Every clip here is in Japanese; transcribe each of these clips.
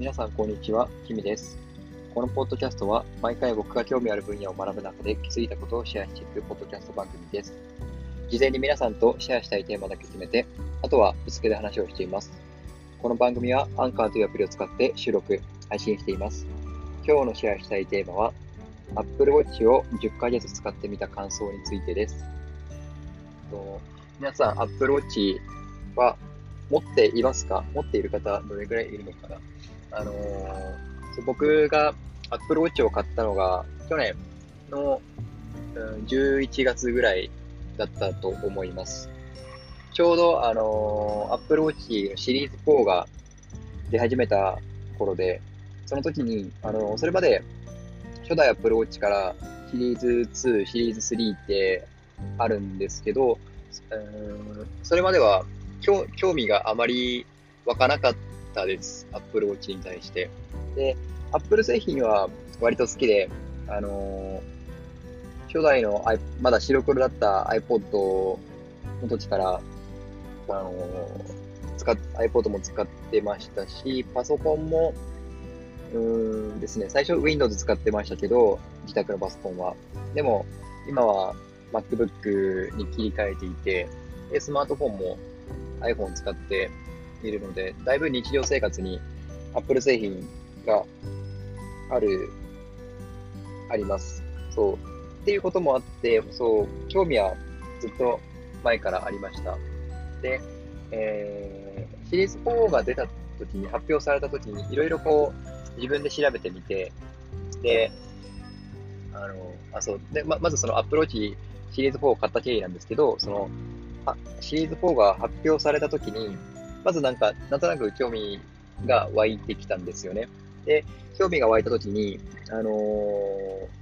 皆さん、こんにちは。キミです。このポッドキャストは、毎回僕が興味ある分野を学ぶ中で気づいたことをシェアしていくポッドキャスト番組です。事前に皆さんとシェアしたいテーマだけ決めて、あとはぶつけで話をしています。この番組はアンカーというアプリを使って収録、配信しています。今日のシェアしたいテーマは、Apple Watch を10ヶ月使ってみた感想についてです。と皆さん、Apple Watch は持っていますか？持っている方、どれくらいいるのかな？あのー僕が Apple Watch を買ったのが、去年の、うん11月ぐらいだったと思います。ちょうど、あのー Apple Watch シリーズ4が出始めた頃で、その時に、あのーそれまで初代 Apple Watch からシリーズ2、シリーズ3ってあるんですけど、うんそれまでは興味があまり湧かなかったです。Apple Watch に対して。で、Apple 製品は割と好きで、あのー初代の i- まだ白黒だった iPod の時から、あのー使っ iPod も使ってましたし、パソコンも、うーんですね、最初 Windows 使ってましたけど、自宅のパソコンは。でも、今は MacBook に切り替えていて、でスマートフォンも iPhone 使っているので、だいぶ日常生活に Apple 製品がある、あります。そう。っていうこともあって、そう、興味はずっと前からありました。で、えー、シリーズ4が出た時に、発表された時に、いろいろこう、自分で調べてみて、で、あの、あ、そう。で、ま、まずその Apple Watch シリーズ4を買った経緯なんですけど、その、あシリーズ4が発表された時に、まずなんか、なんとなく興味が湧いてきたんですよね。で、興味が湧いた時に、あのー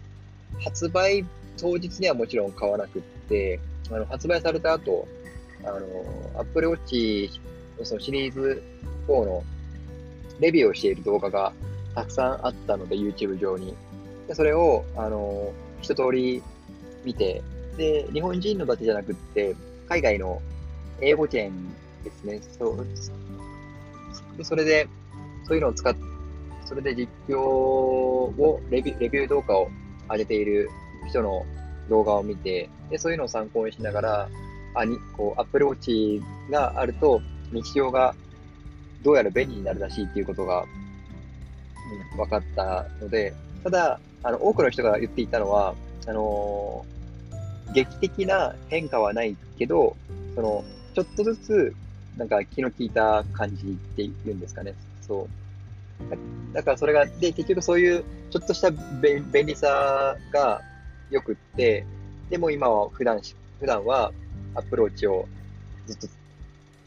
発売当日にはもちろん買わなくって、あの発売された後、あのー Apple Watch のそのシリーズ4のレビューをしている動画がたくさんあったので、YouTube 上に。でそれを、あのー一通り見て、で、日本人のだけじゃなくって、海外の英語圏ですね。そう。それで、そういうのを使っそれで実況を、レビュー、レビュー動画を上げている人の動画を見て、で、そういうのを参考にしながら、あ、に、こう、Apple Watch があると、日常がどうやら便利になるらしいっていうことが、うん、分かったので、ただ、あの、多くの人が言っていたのは、あのー劇的な変化はないけど、その、ちょっとずつ、なんか気の利いた感じっていうんですかね。そう。だからそれが、で、結局そういうちょっとした便便利さが良くって、でも今は普段し、普段はアプローチをずっと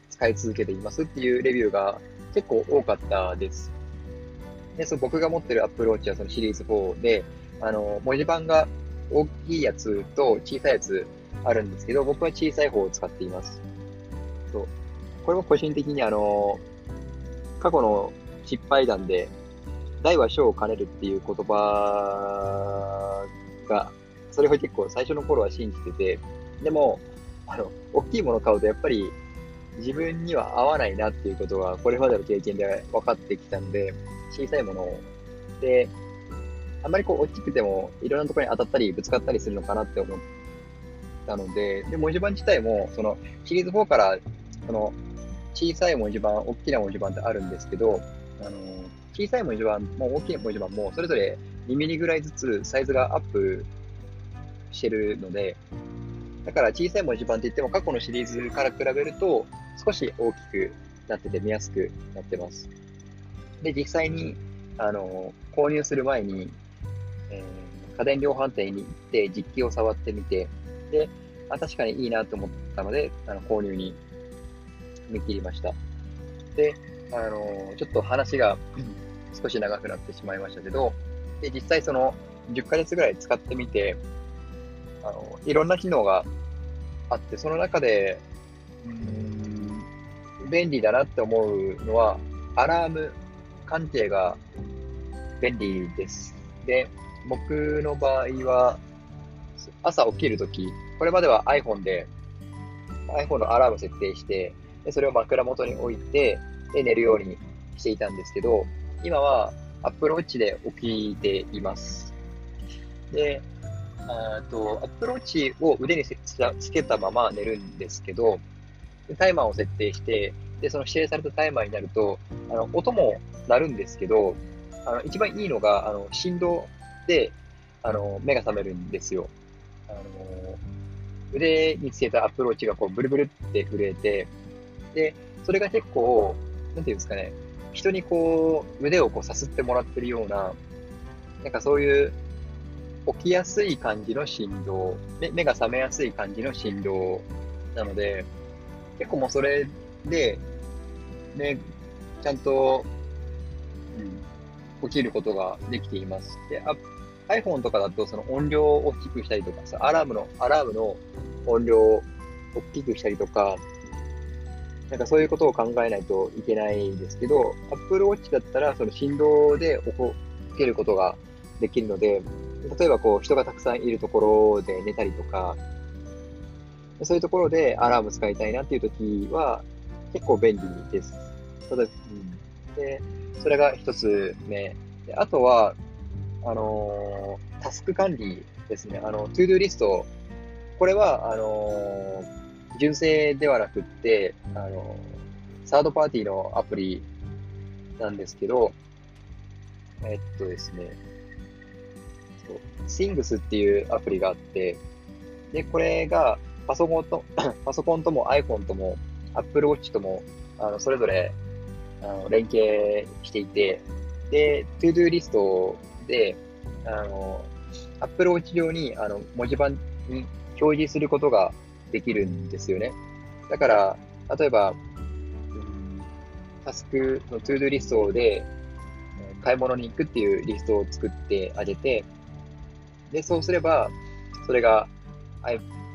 使い続けていますっていうレビューが結構多かったです。で、そう僕が持ってるアプローチはそのシリーズ4で、あの、文字盤が大きいやつと小さいやつあるんですけど、僕は小さい方を使っています。そう。これも個人的にあの、過去の失敗談で、大は小を兼ねるっていう言葉が、それを結構最初の頃は信じてて、でも、あの、大きいものを買うとやっぱり自分には合わないなっていうことが、これまでの経験で分かってきたので、小さいものを。で、あんまりこう大きくてもいろんなところに当たったりぶつかったりするのかなって思ったので、で、文字盤自体も、そのシリーズ4から、その小さい文字盤、大きな文字盤ってあるんですけど、あの、小さい文字盤も大きい文字盤も、それぞれ2ミリぐらいずつサイズがアップしてるので、だから小さい文字盤って言っても過去のシリーズから比べると少し大きくなってて見やすくなってます。で、実際に、あの、購入する前に、えー家電量販店に行って実機を触ってみて、で、あ確かにいいなと思ったので、あの購入に踏み切りました。で、あの、ちょっと話が少し長くなってしまいましたけど、で、実際その10ヶ月ぐらい使ってみて、あの、いろんな機能があって、その中で、うん、便利だなって思うのは、アラーム関係が便利です。で、僕の場合は、朝起きるとき、これまでは iPhone で、iPhone のアラーム設定して、でそれを枕元に置いて、で、寝るようにしていたんですけど、今は Apple Watch で起きています。で、あと Apple Watch を腕につけたまま寝るんですけど、タイマーを設定して、で、その指定されたタイマーになると、あの、音も鳴るんですけど、あの、一番いいのが、あの、振動で、あの、目が覚めるんですよ。あの、腕につけたアプローチがこう、ブルブルって震えて、で、それが結構、なんていうんですかね、人にこう、腕をこう、さすってもらってるような、なんかそういう、起きやすい感じの振動、目目が覚めやすい感じの振動なので、結構もうそれで、ね、ちゃんと、うん、起きることができています。で、iPhone とかだとその音量を大きくしたりとか、アラームの、アラームの音量を大きくしたりとか、なんかそういうことを考えないといけないんですけど、Apple Watch だったらその振動で起きることができるので、例えばこう人がたくさんいるところで寝たりとか、そういうところでアラーム使いたいなっていうときは結構便利です。ただ、うん、で、それが一つ目。であとは、あのー、タスク管理ですね。あの、 To Do リスト。これは、あのー、純正ではなくって、あの、サードパーティーのアプリなんですけど、えっとですね、Things っていうアプリがあって、で、これがパソコンと、パソコンとも iPhone とも Apple Watch とも、あの、それぞれ、あの、連携していて、で、ToDo リストで、あの、Apple Watch 上に、あの、文字盤に表示することができるんですよね。だから、例えば、タスクの ToDo リストで、買い物に行くっていうリストを作ってあげて、で、そうすれば、それが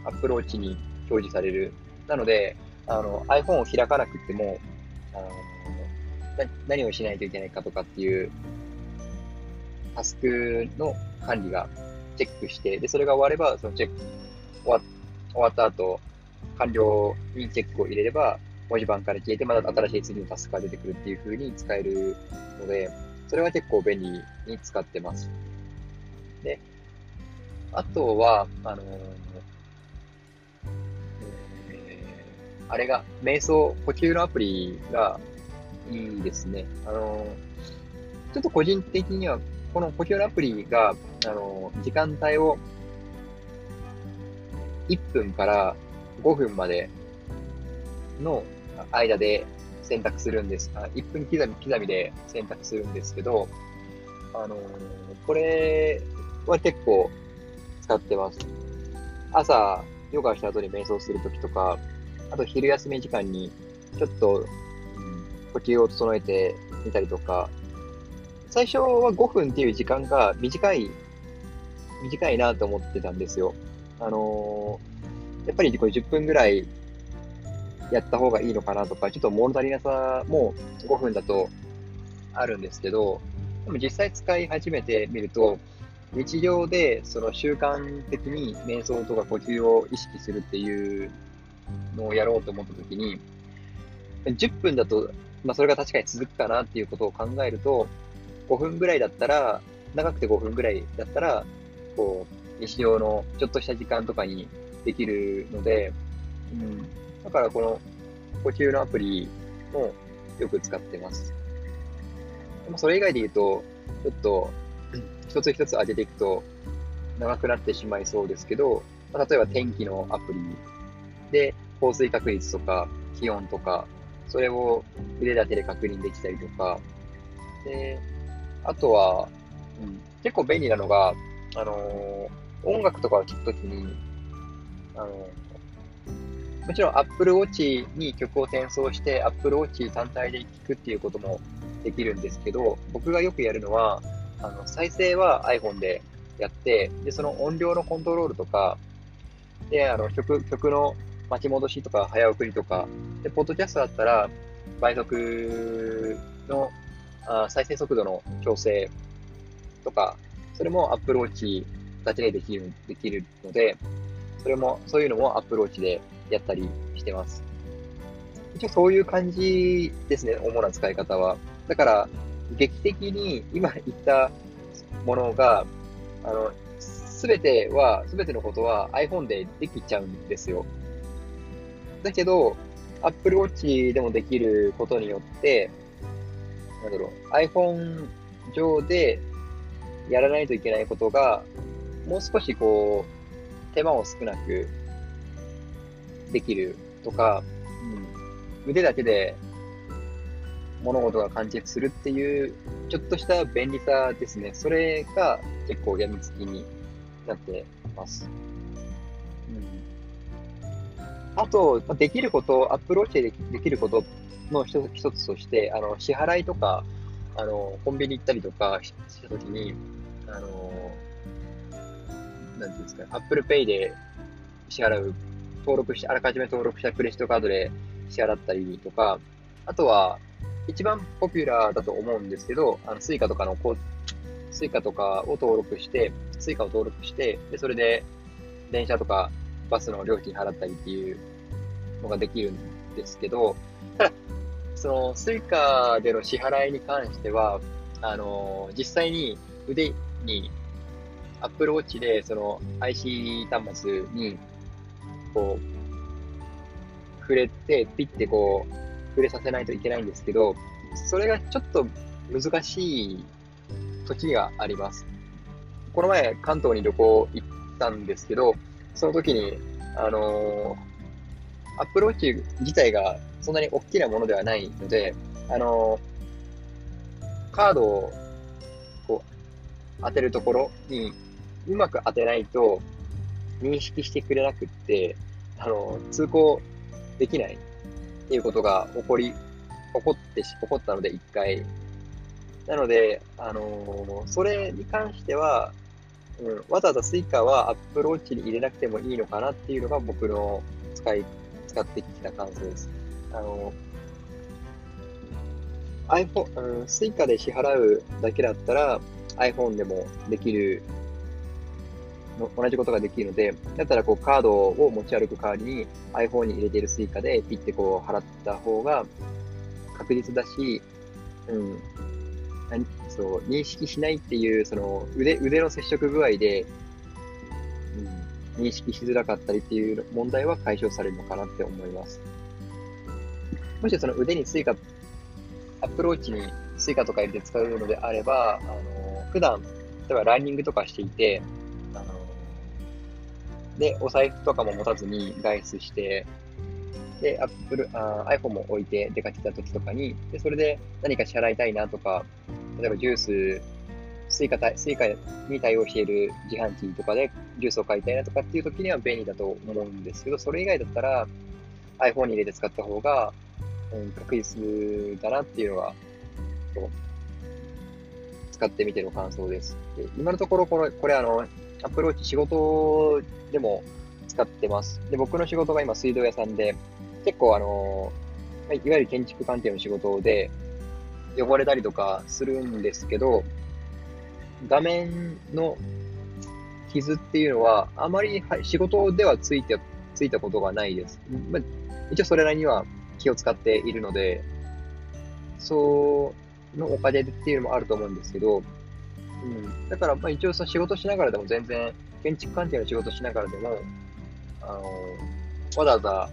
Apple Watch に表示される。なので、あの iPhone を開かなくても、あの何をしないといけないかとかっていうタスクの管理がチェックして、で、それが終われば、そのチェック、終わ終わった後、完了にチェックを入れれば、文字盤から消えて、また新しい次のタスクが出てくるっていう風に使えるので、それは結構便利に使ってます。で、あとは、あのー、えー、あれが、瞑想、呼吸のアプリがいいですね。あの、ちょっと個人的には、この呼吸のアプリが、あの時間帯を1分から5分までの間で選択するんです。あ1分刻み刻みで選択するんですけど、あのこれは結構使ってます。朝、ヨガした後に瞑想するときとか、あと昼休み時間にちょっと、呼吸を整えてみたりとか、最初は5分っていう時間が短い、短いなと思ってたんですよ。あのー、やっぱりこれ10分ぐらいやった方がいいのかなとか、ちょっと物足りなさも5分だとあるんですけど、でも実際使い始めてみると、日常でその習慣的に瞑想とか呼吸を意識するっていうのをやろうと思ったときに、10分だと、まあそれが確かに続くかなっていうことを考えると、5分ぐらいだったら、長くて5分ぐらいだったら、こう、日常のちょっとした時間とかにできるので、うん、だからこの呼吸のアプリもよく使ってます。でもそれ以外で言うと、ちょっと一つ一つ当てていくと長くなってしまいそうですけど、まあ、例えば天気のアプリで降水確率とか気温とか、それを腕立てで確認できたりとか、で、あとは、うん、結構便利なのが、あのー、音楽とかを聴くときに、あの、もちろん Apple Watch に曲を転送して Apple Watch 単体で聴くっていうこともできるんですけど、僕がよくやるのは、あの、再生は iPhone でやって、で、その音量のコントロールとか、で、あの、曲、曲の巻き戻しとか早送りとか、で、ポッドキャストだったら、倍速のあ再生速度の調整とか、それも Apple Watch だけでできる、できるので、それも、そういうのも Apple Watch でやったりしてます。一応そういう感じですね、主な使い方は。だから、劇的に今言ったものが、あの、すべては、すべてのことは iPhone でできちゃうんですよ。だけど、Apple Watch でもできることによって、なんだろう、iPhone 上でやらないといけないことが、もう少しこう、手間を少なくできるとか、うん、腕だけで物事が完結するっていう、ちょっとした便利さですね。それが結構やみつきになってます。うん、あと、できること、アップローチでできることの一つとして、あの、支払いとか、あの、コンビニ行ったりとかしたときに、あの、なんていうんですか、 Apple Pay で支払う、登録して、あらかじめ登録したクレジットカードで支払ったりとか、あとは、一番ポピュラーだと思うんですけど、あの、スイカとかのこう、スイカとかを登録して、スイカを登録して、で、それで電車とかバスの料金払ったりっていうのができるんですけど、ただ、そのスイカでの支払いに関しては、あの、実際に腕に Apple Watch でその IC 端末にこう触れて、ピッてこう触れさせないといけないんですけど、それがちょっと難しい時があります。この前、関東に旅行行ったんですけど、その時に、あのー、アップローチ自体がそんなに大きなものではないので、あのー、カードをこう当てるところにうまく当てないと認識してくれなくって、あの、通行できないっていうことが起こり、起こってし、起こったので、一回。なので、あのー、それに関しては、うん、わざわざ Suica は Apple Watch に入れなくてもいいのかなっていうのが僕の使い、使ってきた感想です。あのー、iPhone、うん、Suica で支払うだけだったら iPhone でもできる同じことができるので、だったらこうカードを持ち歩く代わりに iPhone に入れている Suica でピッてこう払った方が確実だし、うん、そう認識しないっていうその腕腕の接触具合で、うん、認識しづらかったりっていう問題は解消されるのかなって思います。もしその腕に Suica、アプローチに Suica とか入れて使うのであれば、あの普段、例えばランニングとかしていて、で、お財布とかも持たずに外出して、で、Apple、あ iPhone も置いて出かけた時とかに、で、それで何か支払いたいなとか、例えばジュース、スイカスイカに対応している自販機とかでジュースを買いたいなとかっていう時には便利だと思うんですけど、それ以外だったら iPhone に入れて使った方が、うん、確実だなっていうのが、使ってみての感想です。で今のところこれ、これあの、 Apple Watch 仕事でも使ってます。で、僕の仕事が今水道屋さんで、結構あの、いわゆる建築関係の仕事で、汚れたりとかするんですけど、画面の傷っていうのは、あまり仕事ではついて、ついたことがないです。まあ、一応それなりには気を使っているので、そのおかげっていうのもあると思うんですけど、うん。だから、まあ一応その仕事しながらでも全然、建築関係の仕事しながらでも、あの、わざわざ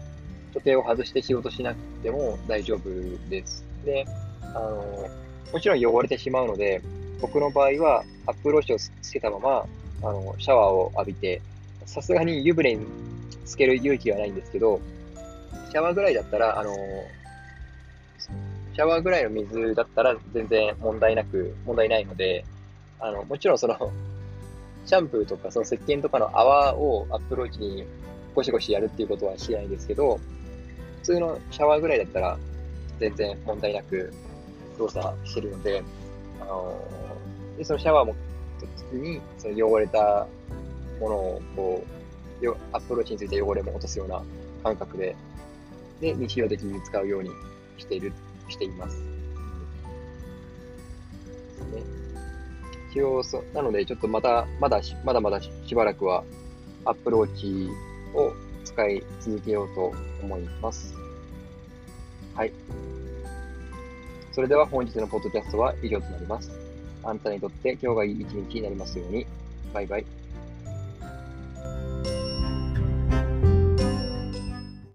時計を外して仕事しなくても大丈夫です。で、あの、もちろん汚れてしまうので、僕の場合はアップローチをつけたまま、あの、シャワーを浴びて、さすがに湯船につける勇気はないんですけど、シャワーぐらいだったら、あの、シャワーぐらいの水だったら全然問題なく、問題ないので、あの、もちろんその、シャンプーとかその石鹸とかの泡をアプローチにゴシゴシやるっていうことはしないですけど、普通のシャワーぐらいだったら全然問題なく動作してるので、あので、そのシャワーも時にその汚れたものをこう、よアプローチについて汚れも落とすような感覚で、で、日常的に使うようにしている、しています。ね一応そ、なので、ちょっとまた、まだ、まだまだしばらくは、アップローチを使い続けようと思います。はい。それでは本日のポッドキャストは以上となります。あなたにとって今日がいい一日になりますように。バイバイ。